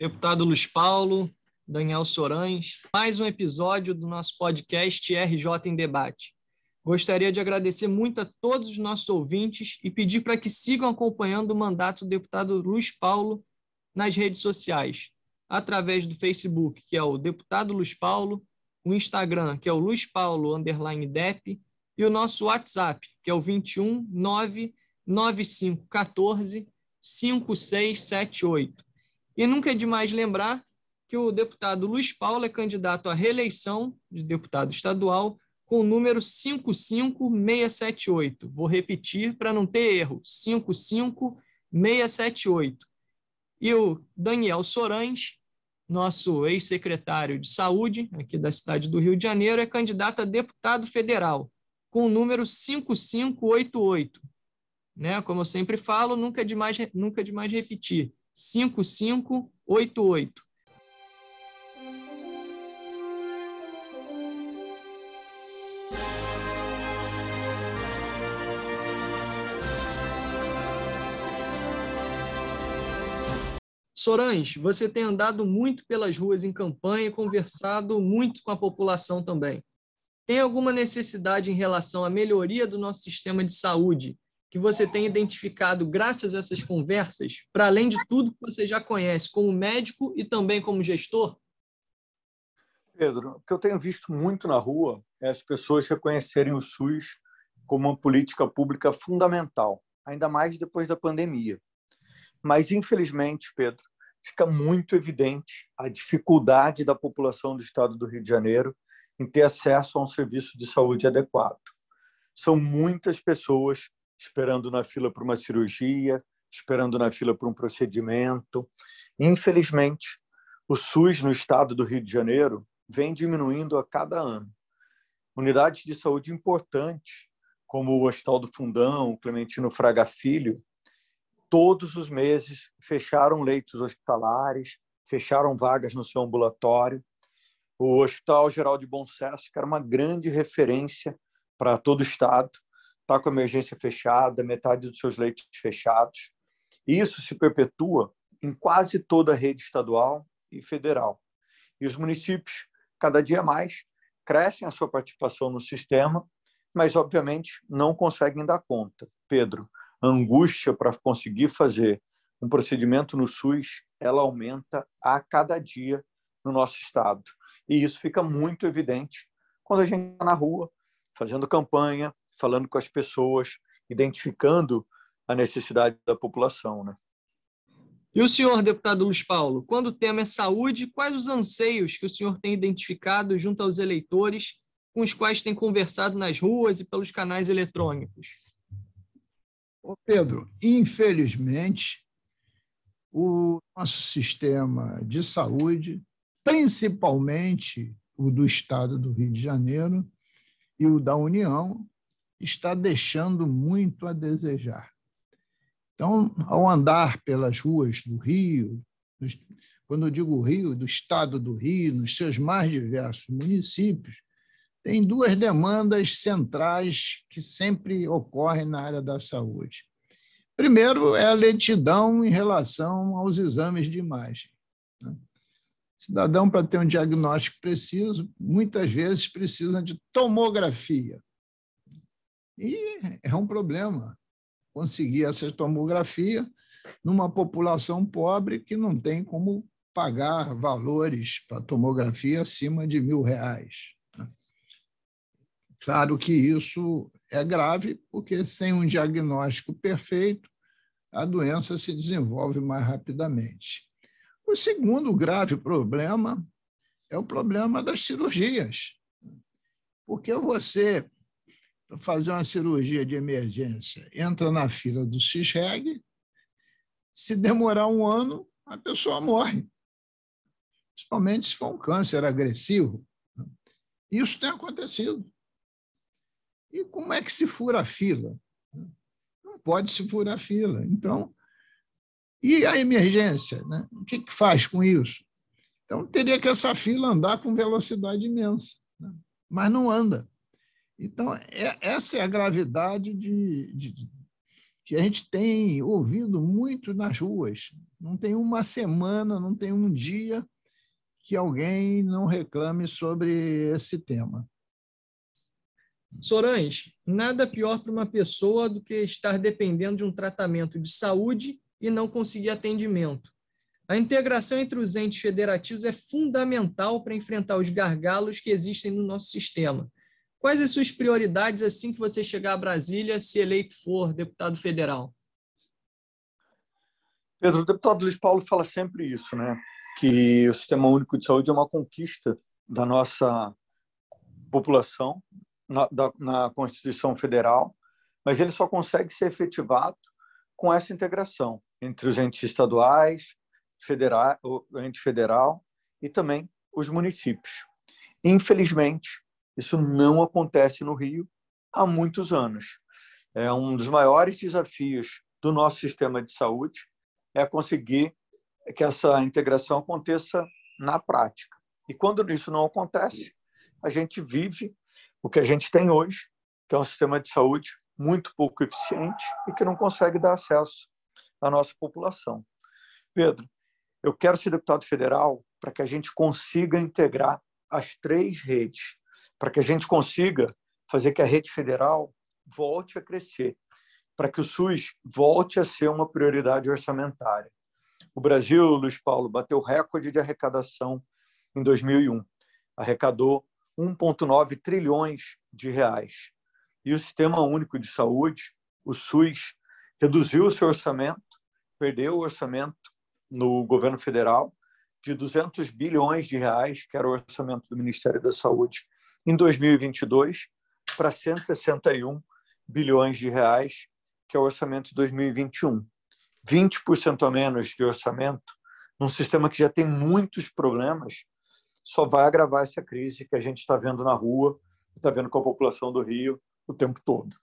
deputado Luiz Paulo, Daniel Sorães, mais um episódio do nosso podcast RJ em Debate. Gostaria de agradecer muito a todos os nossos ouvintes e pedir para que sigam acompanhando o mandato do deputado Luiz Paulo nas redes sociais, através do Facebook, que é o Deputado Luiz Paulo, o Instagram, que é o Luiz Paulo underline Dep, e o nosso WhatsApp, que é o 21 99514 5678. E nunca é demais lembrar que o deputado Luiz Paulo é candidato à reeleição de deputado estadual com o número 55678. Vou repetir para não ter erro: 55678. E o Daniel Sorães, nosso ex-secretário de Saúde, aqui da cidade do Rio de Janeiro, é candidato a deputado federal, com o número 5588. Né? Como eu sempre falo, nunca é demais, nunca é demais repetir. 5588. Sorães, você tem andado muito pelas ruas em campanha e conversado muito com a população também. Tem alguma necessidade em relação à melhoria do nosso sistema de saúde que você tem identificado graças a essas conversas, para além de tudo que você já conhece como médico e também como gestor? Pedro, o que eu tenho visto muito na rua é as pessoas reconhecerem o SUS como uma política pública fundamental, ainda mais depois da pandemia. Mas, infelizmente, Pedro, fica muito evidente a dificuldade da população do estado do Rio de Janeiro em ter acesso a um serviço de saúde adequado. São muitas pessoas esperando na fila para uma cirurgia, esperando na fila para um procedimento. Infelizmente, o SUS no estado do Rio de Janeiro vem diminuindo a cada ano. Unidades de saúde importantes, como o Hospital do Fundão, o Clementino Fraga Filho, todos os meses fecharam leitos hospitalares, fecharam vagas no seu ambulatório. O Hospital Geral de Bom Sucesso, que era uma grande referência para todo o estado, está com a emergência fechada, metade dos seus leitos fechados. Isso se perpetua em quase toda a rede estadual e federal. E os municípios, cada dia mais, crescem a sua participação no sistema, mas, obviamente, não conseguem dar conta. Pedro, a angústia para conseguir fazer um procedimento no SUS, ela aumenta a cada dia no nosso estado. E isso fica muito evidente quando a gente está na rua, fazendo campanha, falando com as pessoas, identificando a necessidade da população. Né? E o senhor, deputado Luiz Paulo, quando o tema é saúde, quais os anseios que o senhor tem identificado junto aos eleitores com os quais tem conversado nas ruas e pelos canais eletrônicos? Ô Pedro, infelizmente, o nosso sistema de saúde, principalmente o do Estado do Rio de Janeiro e o da União, está deixando muito a desejar. Então, ao andar pelas ruas do Rio, quando eu digo Rio, do Estado do Rio, nos seus mais diversos municípios, tem duas demandas centrais que sempre ocorrem na área da saúde. Primeiro é a lentidão em relação aos exames de imagem. Né? Cidadão, para ter um diagnóstico preciso, muitas vezes precisa de tomografia. E é um problema conseguir essa tomografia numa população pobre que não tem como pagar valores para tomografia acima de mil reais. Claro que isso é grave, porque sem um diagnóstico perfeito, a doença se desenvolve mais rapidamente. O segundo grave problema é o problema das cirurgias. Porque você, para fazer uma cirurgia de emergência, entra na fila do CISREG, se demorar um ano, a pessoa morre. Principalmente se for um câncer agressivo. Isso tem acontecido. E como é que se fura a fila? Não pode se furar a fila. Então, e a emergência? Né? O que, que faz com isso? Então, teria que essa fila andar com velocidade imensa, né? mas não anda. Então, é, essa é a gravidade de, de, que a gente tem ouvido muito nas ruas. Não tem uma semana, não tem um dia que alguém não reclame sobre esse tema. Sorães, nada pior para uma pessoa do que estar dependendo de um tratamento de saúde e não conseguir atendimento. A integração entre os entes federativos é fundamental para enfrentar os gargalos que existem no nosso sistema. Quais as suas prioridades assim que você chegar a Brasília, se eleito for deputado federal? Pedro, o deputado Luiz Paulo fala sempre isso, né? Que o Sistema Único de Saúde é uma conquista da nossa população na, da, na Constituição Federal, mas ele só consegue ser efetivado com essa integração entre os entes estaduais, federal, o ente federal e também os municípios. Infelizmente, isso não acontece no Rio há muitos anos. É um dos maiores desafios do nosso sistema de saúde é conseguir que essa integração aconteça na prática. E quando isso não acontece, a gente vive o que a gente tem hoje, que é um sistema de saúde muito pouco eficiente e que não consegue dar acesso à nossa população. Pedro, eu quero ser deputado federal para que a gente consiga integrar as três redes, para que a gente consiga fazer que a rede federal volte a crescer, para que o SUS volte a ser uma prioridade orçamentária. O Brasil, Luiz Paulo, bateu recorde de arrecadação em 2001. Arrecadou 1,9 trilhões de reais. E o Sistema Único de Saúde, o SUS, reduziu o seu orçamento, perdeu o orçamento no governo federal de 200 bilhões de reais, que era o orçamento do Ministério da Saúde, em 2022, para 161 bilhões de reais, que é o orçamento de 2021. 20% a menos de orçamento, num sistema que já tem muitos problemas, só vai agravar essa crise que a gente está vendo na rua, está vendo com a população do Rio o tempo todo.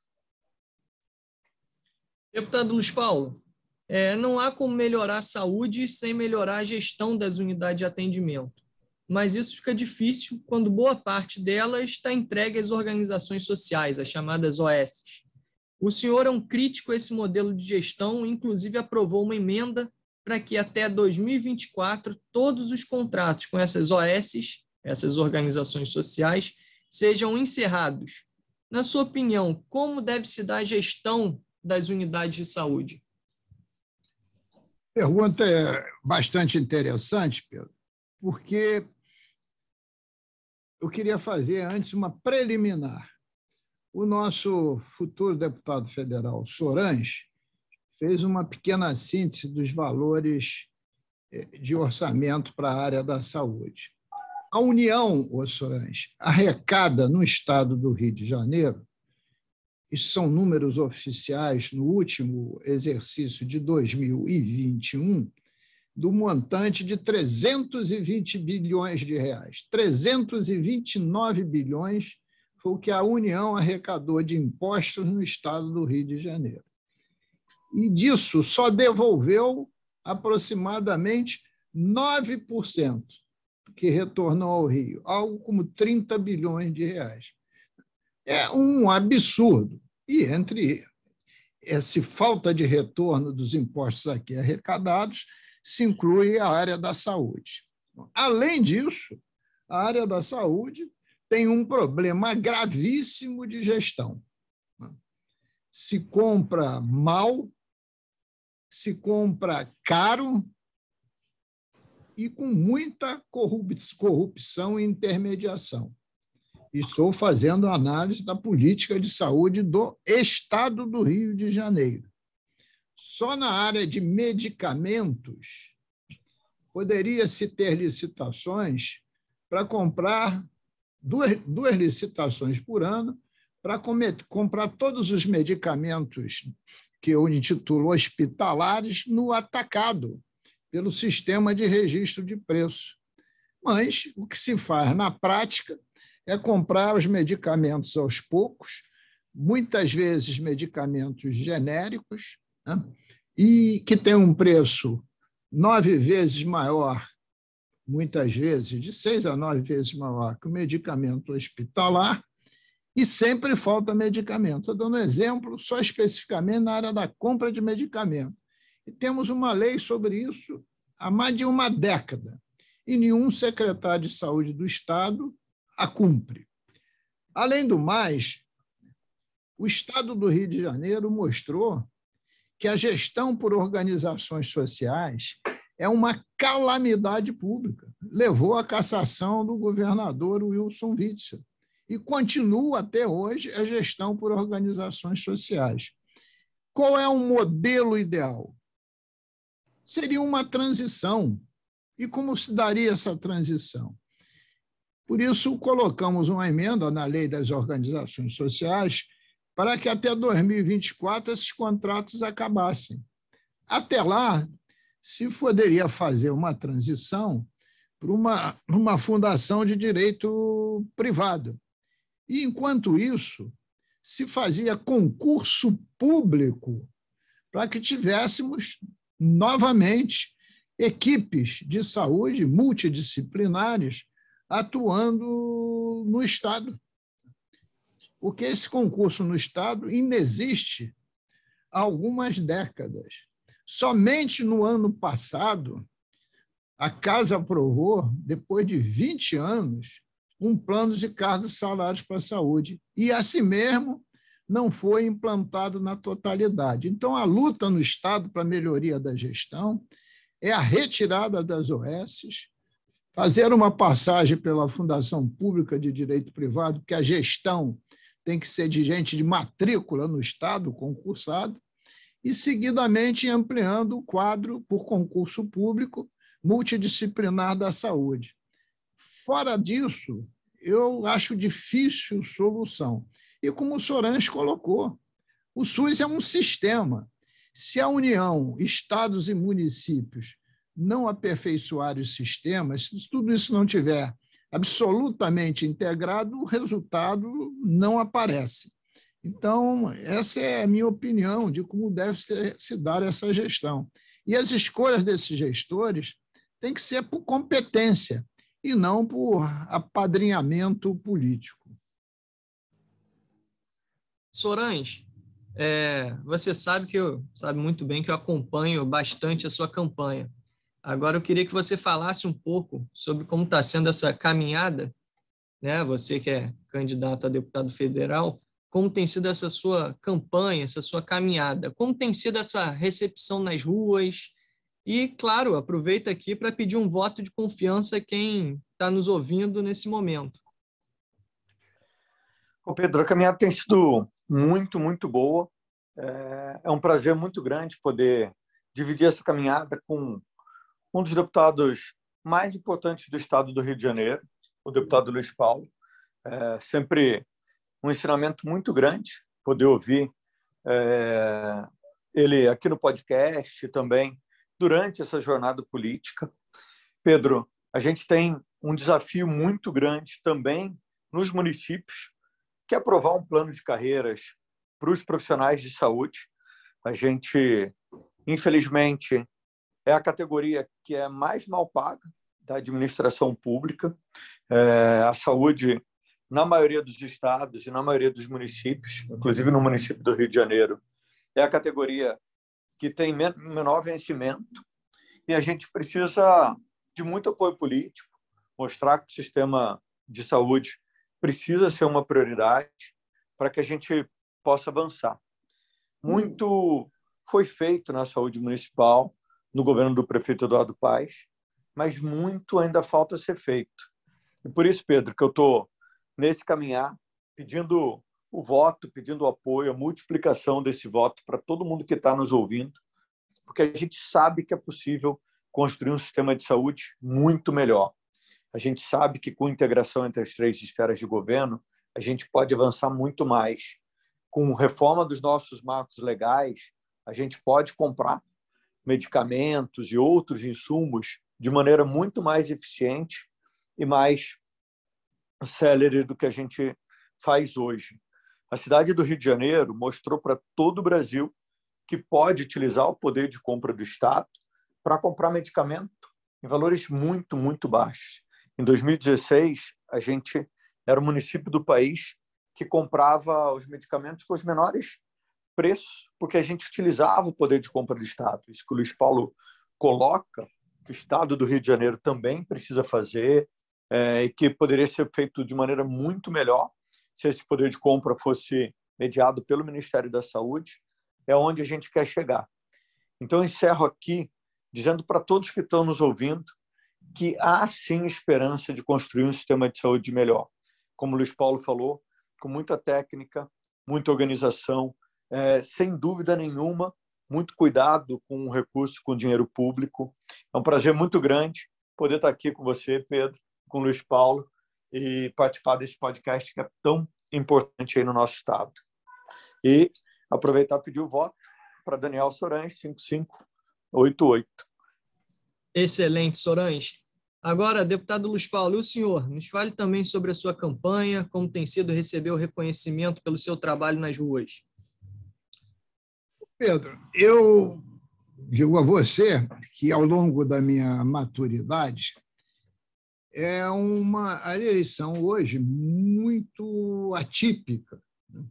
Deputado Luiz Paulo, é, não há como melhorar a saúde sem melhorar a gestão das unidades de atendimento. Mas isso fica difícil quando boa parte delas está entregue às organizações sociais, as chamadas OS. O senhor é um crítico a esse modelo de gestão, inclusive aprovou uma emenda para que até 2024 todos os contratos com essas OS, essas organizações sociais, sejam encerrados. Na sua opinião, como deve se dar a gestão das unidades de saúde? Pergunta é bastante interessante, Pedro, porque eu queria fazer antes uma preliminar. O nosso futuro deputado federal, Sorange, fez uma pequena síntese dos valores eh, de orçamento para a área da saúde. A União, Ossorães, arrecada no estado do Rio de Janeiro, isso são números oficiais no último exercício de 2021, do montante de 320 bilhões de reais. 329 bilhões foi o que a União arrecadou de impostos no estado do Rio de Janeiro e disso só devolveu aproximadamente 9%, que retornou ao Rio, algo como 30 bilhões de reais. É um absurdo. E entre essa falta de retorno dos impostos aqui arrecadados, se inclui a área da saúde. Além disso, a área da saúde tem um problema gravíssimo de gestão. Se compra mal se compra caro e com muita corrupção e intermediação. Estou fazendo análise da política de saúde do Estado do Rio de Janeiro. Só na área de medicamentos poderia-se ter licitações para comprar duas, duas licitações por ano para comprar todos os medicamentos que eu intitulo hospitalares, no atacado, pelo sistema de registro de preço. Mas o que se faz na prática é comprar os medicamentos aos poucos, muitas vezes medicamentos genéricos, né? e que têm um preço nove vezes maior, muitas vezes, de seis a nove vezes maior que o medicamento hospitalar, E sempre falta medicamento. Estou dando exemplo só especificamente na área da compra de medicamento. E temos uma lei sobre isso há mais de uma década. E nenhum secretário de saúde do Estado a cumpre. Além do mais, o Estado do Rio de Janeiro mostrou que a gestão por organizações sociais é uma calamidade pública. Levou à cassação do governador Wilson Witzel e continua até hoje a gestão por organizações sociais. Qual é o modelo ideal? Seria uma transição. E como se daria essa transição? Por isso, colocamos uma emenda na lei das organizações sociais para que até 2024 esses contratos acabassem. Até lá, se poderia fazer uma transição para uma, uma fundação de direito privado. E, enquanto isso, se fazia concurso público para que tivéssemos novamente equipes de saúde multidisciplinares atuando no Estado. Porque esse concurso no Estado inexiste há algumas décadas. Somente no ano passado, a Casa aprovou, depois de 20 anos, um plano de cargos e salários para a saúde. E, assim mesmo, não foi implantado na totalidade. Então, a luta no Estado para a melhoria da gestão é a retirada das OSs, fazer uma passagem pela Fundação Pública de Direito Privado, que a gestão tem que ser de gente de matrícula no Estado, concursado, e, seguidamente, ampliando o quadro por concurso público multidisciplinar da saúde. Fora disso, eu acho difícil solução. E como o Sorans colocou, o SUS é um sistema. Se a União, estados e municípios não aperfeiçoarem os sistemas, se tudo isso não tiver absolutamente integrado, o resultado não aparece. Então, essa é a minha opinião de como deve ser, se dar essa gestão. E as escolhas desses gestores têm que ser por competência e não por apadrinhamento político. Sorães, é, você sabe que eu sabe muito bem que eu acompanho bastante a sua campanha. Agora eu queria que você falasse um pouco sobre como está sendo essa caminhada, né? Você que é candidato a deputado federal, como tem sido essa sua campanha, essa sua caminhada, como tem sido essa recepção nas ruas e, claro, aproveita aqui para pedir um voto de confiança a quem está nos ouvindo nesse momento. Ô Pedro, a caminhada tem sido muito, muito boa. É, é um prazer muito grande poder dividir essa caminhada com um dos deputados mais importantes do estado do Rio de Janeiro, o deputado Luiz Paulo. É sempre um ensinamento muito grande poder ouvir é, ele aqui no podcast também durante essa jornada política. Pedro, a gente tem um desafio muito grande também nos municípios, que é aprovar um plano de carreiras para os profissionais de saúde. A gente, infelizmente, é a categoria que é mais mal paga da administração pública. É, a saúde, na maioria dos estados e na maioria dos municípios, inclusive no município do Rio de Janeiro, é a categoria que tem menor vencimento. E a gente precisa de muito apoio político, mostrar que o sistema de saúde precisa ser uma prioridade para que a gente possa avançar. Muito foi feito na saúde municipal, no governo do prefeito Eduardo Paes, mas muito ainda falta ser feito. E por isso, Pedro, que eu estou nesse caminhar, pedindo o voto, pedindo o apoio, a multiplicação desse voto para todo mundo que está nos ouvindo, porque a gente sabe que é possível construir um sistema de saúde muito melhor. A gente sabe que com integração entre as três esferas de governo, a gente pode avançar muito mais. Com reforma dos nossos marcos legais, a gente pode comprar medicamentos e outros insumos de maneira muito mais eficiente e mais célere do que a gente faz hoje. A cidade do Rio de Janeiro mostrou para todo o Brasil que pode utilizar o poder de compra do Estado para comprar medicamento em valores muito, muito baixos. Em 2016, a gente era o município do país que comprava os medicamentos com os menores preços, porque a gente utilizava o poder de compra do Estado. Isso que o Luiz Paulo coloca, que o Estado do Rio de Janeiro também precisa fazer, é, e que poderia ser feito de maneira muito melhor se esse poder de compra fosse mediado pelo Ministério da Saúde, é onde a gente quer chegar. Então, encerro aqui dizendo para todos que estão nos ouvindo que há sim esperança de construir um sistema de saúde melhor. Como o Luiz Paulo falou, com muita técnica, muita organização, é, sem dúvida nenhuma, muito cuidado com o recurso, com o dinheiro público. É um prazer muito grande poder estar aqui com você, Pedro, com o Luiz Paulo, e participar desse podcast que é tão importante aí no nosso estado. E aproveitar e pedir o voto para Daniel Sorães, 5588. Excelente, Sorães. Agora, deputado Luiz Paulo, e o senhor, nos fale também sobre a sua campanha, como tem sido receber o reconhecimento pelo seu trabalho nas ruas. Pedro, eu digo a você que ao longo da minha maturidade é uma eleição hoje muito atípica, né?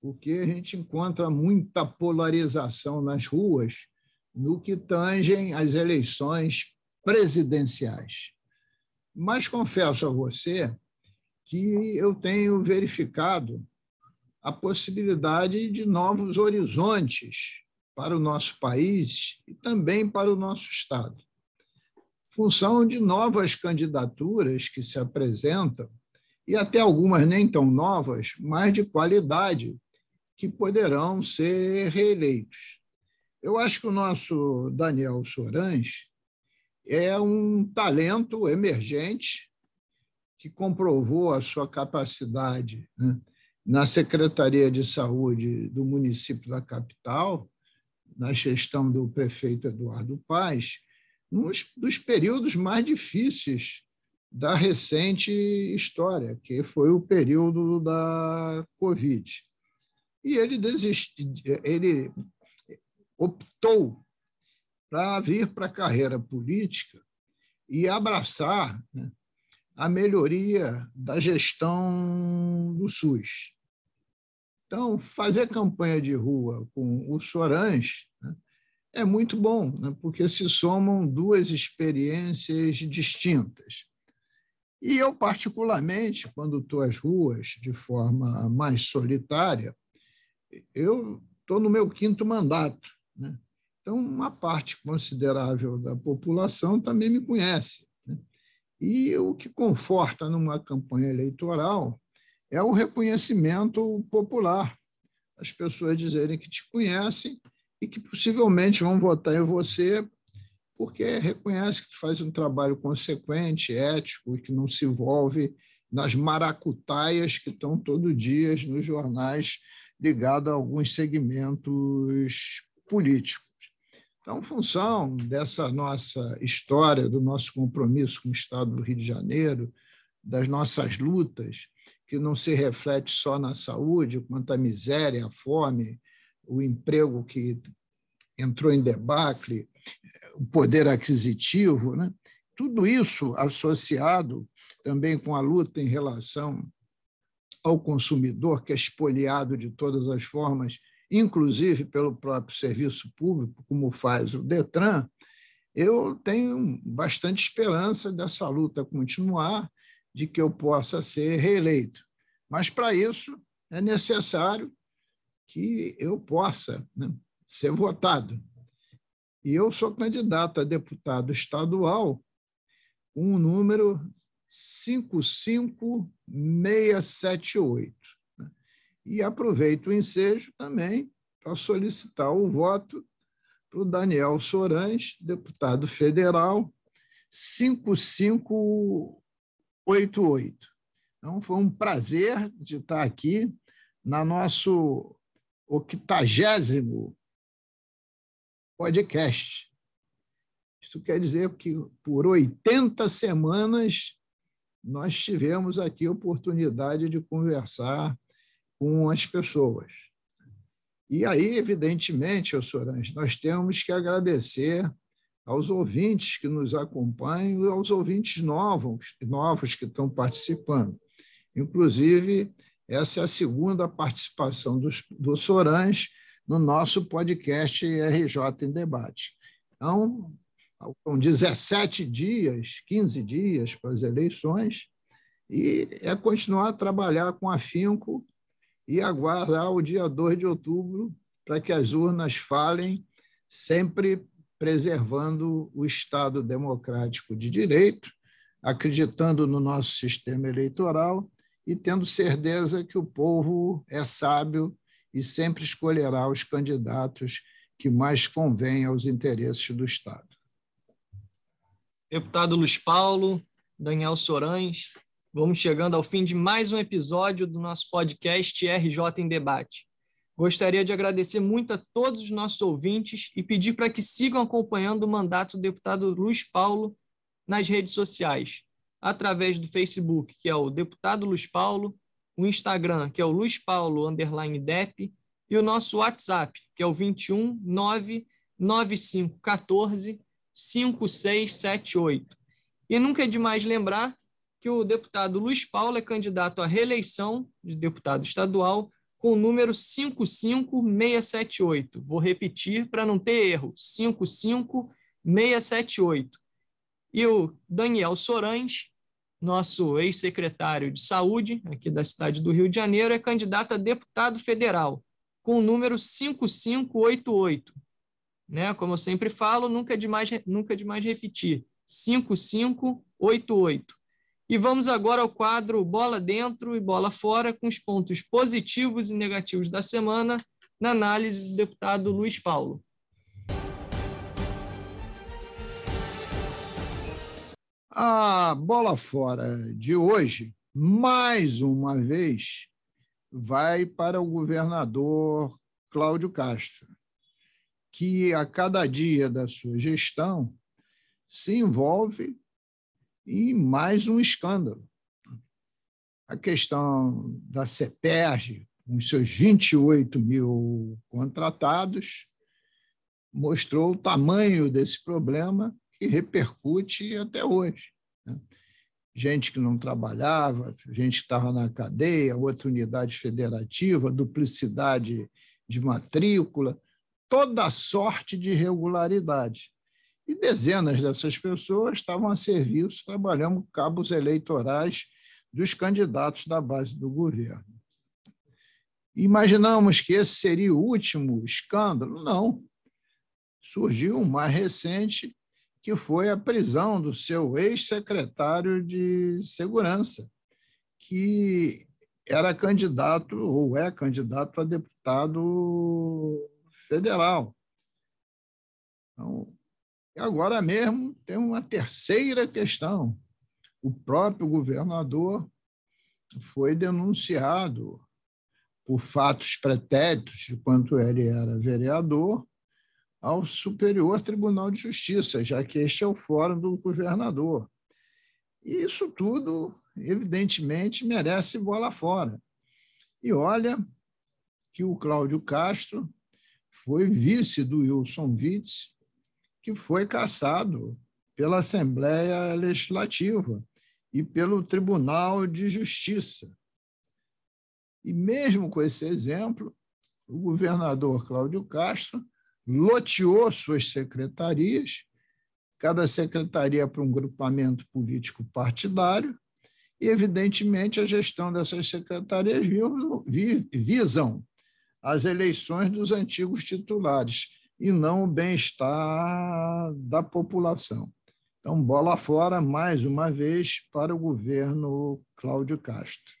porque a gente encontra muita polarização nas ruas no que tangem as eleições presidenciais. Mas confesso a você que eu tenho verificado a possibilidade de novos horizontes para o nosso país e também para o nosso Estado. Função de novas candidaturas que se apresentam, e até algumas nem tão novas, mas de qualidade, que poderão ser reeleitos. Eu acho que o nosso Daniel Sorães é um talento emergente que comprovou a sua capacidade né? Na Secretaria de Saúde do município da capital, na gestão do prefeito Eduardo Paes, nos dos períodos mais difíceis da recente história, que foi o período da Covid. E ele desistiu, ele optou para vir para a carreira política e abraçar né, a melhoria da gestão do SUS. Então, fazer campanha de rua com o Sorães né, é muito bom, né, porque se somam duas experiências distintas. E eu, particularmente, quando estou às ruas de forma mais solitária, eu estou no meu quinto mandato. Né? Então, uma parte considerável da população também me conhece. Né? E o que conforta numa campanha eleitoral é o reconhecimento popular. As pessoas dizerem que te conhecem e que possivelmente vão votar em você porque reconhece que tu faz um trabalho consequente, ético e que não se envolve nas maracutaias que estão todo dia nos jornais ligados a alguns segmentos políticos. Então, função dessa nossa história, do nosso compromisso com o Estado do Rio de Janeiro, das nossas lutas, que não se reflete só na saúde, quanto à miséria, a fome, o emprego que entrou em debacle, o poder aquisitivo, né? tudo isso associado também com a luta em relação ao consumidor, que é espoliado de todas as formas, inclusive pelo próprio serviço público, como faz o Detran, eu tenho bastante esperança dessa luta continuar de que eu possa ser reeleito. Mas, para isso, é necessário que eu possa né, ser votado. E eu sou candidato a deputado estadual com o número 55678. Né. E aproveito o ensejo também para solicitar o voto para o Daniel Sorães, deputado federal, 55 88. Então, foi um prazer de estar aqui na nosso octagésimo podcast. Isso quer dizer que por 80 semanas nós tivemos aqui a oportunidade de conversar com as pessoas. E aí, evidentemente, Sorange, nós temos que agradecer aos ouvintes que nos acompanham e aos ouvintes novos, novos que estão participando. Inclusive, Essa é a segunda participação do, do Sorães no nosso podcast RJ em Debate. Então, são 17 dias, 15 dias para as eleições, e é continuar a trabalhar com afinco e aguardar o dia 2 de outubro para que as urnas falem, sempre preservando o Estado democrático de direito, acreditando no nosso sistema eleitoral e tendo certeza que o povo é sábio e sempre escolherá os candidatos que mais convêm aos interesses do Estado. Deputado Luiz Paulo, Daniel Sorães, vamos chegando ao fim de mais um episódio do nosso podcast RJ em Debate. Gostaria de agradecer muito a todos os nossos ouvintes e pedir para que sigam acompanhando o mandato do deputado Luiz Paulo nas redes sociais através do Facebook, que é o Deputado Luiz Paulo, o Instagram, que é o Luiz Paulo underline Dep, e o nosso WhatsApp, que é o 21 99514 5678. E nunca é demais lembrar que o deputado Luiz Paulo é candidato à reeleição de deputado estadual com o número 55678. Vou repetir para não ter erro: 55678. E o Daniel Sorães nosso ex-secretário de Saúde, aqui da cidade do Rio de Janeiro, é candidato a deputado federal, com o número 5588. Né? Como eu sempre falo, nunca é demais, nunca é demais repetir. 5588. E vamos agora ao quadro Bola Dentro e Bola Fora, com os pontos positivos e negativos da semana, na análise do deputado Luiz Paulo. A bola fora de hoje, mais uma vez, vai para o governador Cláudio Castro, que a cada dia da sua gestão se envolve em mais um escândalo. A questão da CEPERG, com seus 28 mil contratados, mostrou o tamanho desse problema que repercute até hoje. Né? Gente que não trabalhava, gente que estava na cadeia, outra unidade federativa, duplicidade de matrícula, toda sorte de irregularidade. E dezenas dessas pessoas estavam a serviço, trabalhando cabos eleitorais dos candidatos da base do governo. Imaginamos que esse seria o último escândalo? Não. Surgiu um mais recente, que foi a prisão do seu ex-secretário de Segurança, que era candidato ou é candidato a deputado federal. Então, agora mesmo tem uma terceira questão. O próprio governador foi denunciado por fatos pretéritos de quanto ele era vereador ao Superior Tribunal de Justiça, já que este é o fórum do governador. E isso tudo, evidentemente, merece bola fora. E olha que o Cláudio Castro foi vice do Wilson Witz, que foi cassado pela Assembleia Legislativa e pelo Tribunal de Justiça. E mesmo com esse exemplo, o governador Cláudio Castro loteou suas secretarias, cada secretaria para um grupamento político partidário, e, evidentemente, a gestão dessas secretarias visam as eleições dos antigos titulares e não o bem-estar da população. Então, bola fora, mais uma vez, para o governo Cláudio Castro.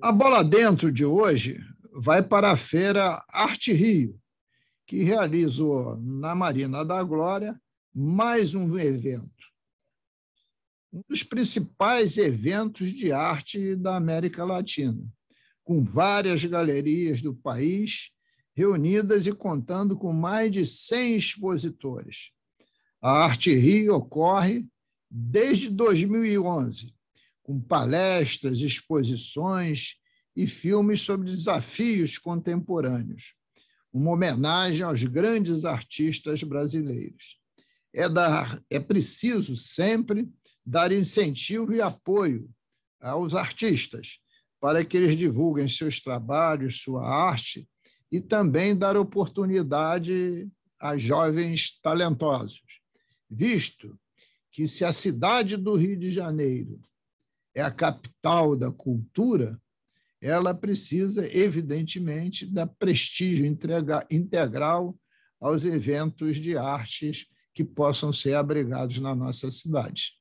A bola dentro de hoje vai para a feira Arte Rio, que realizou na Marina da Glória mais um evento. Um dos principais eventos de arte da América Latina, com várias galerias do país reunidas e contando com mais de 100 expositores. A Arte Rio ocorre desde 2011, com palestras, exposições e filmes sobre desafios contemporâneos uma homenagem aos grandes artistas brasileiros. É, dar, é preciso sempre dar incentivo e apoio aos artistas para que eles divulguem seus trabalhos, sua arte e também dar oportunidade a jovens talentosos, visto que se a cidade do Rio de Janeiro é a capital da cultura, ela precisa, evidentemente, dar prestígio integral aos eventos de artes que possam ser abrigados na nossa cidade.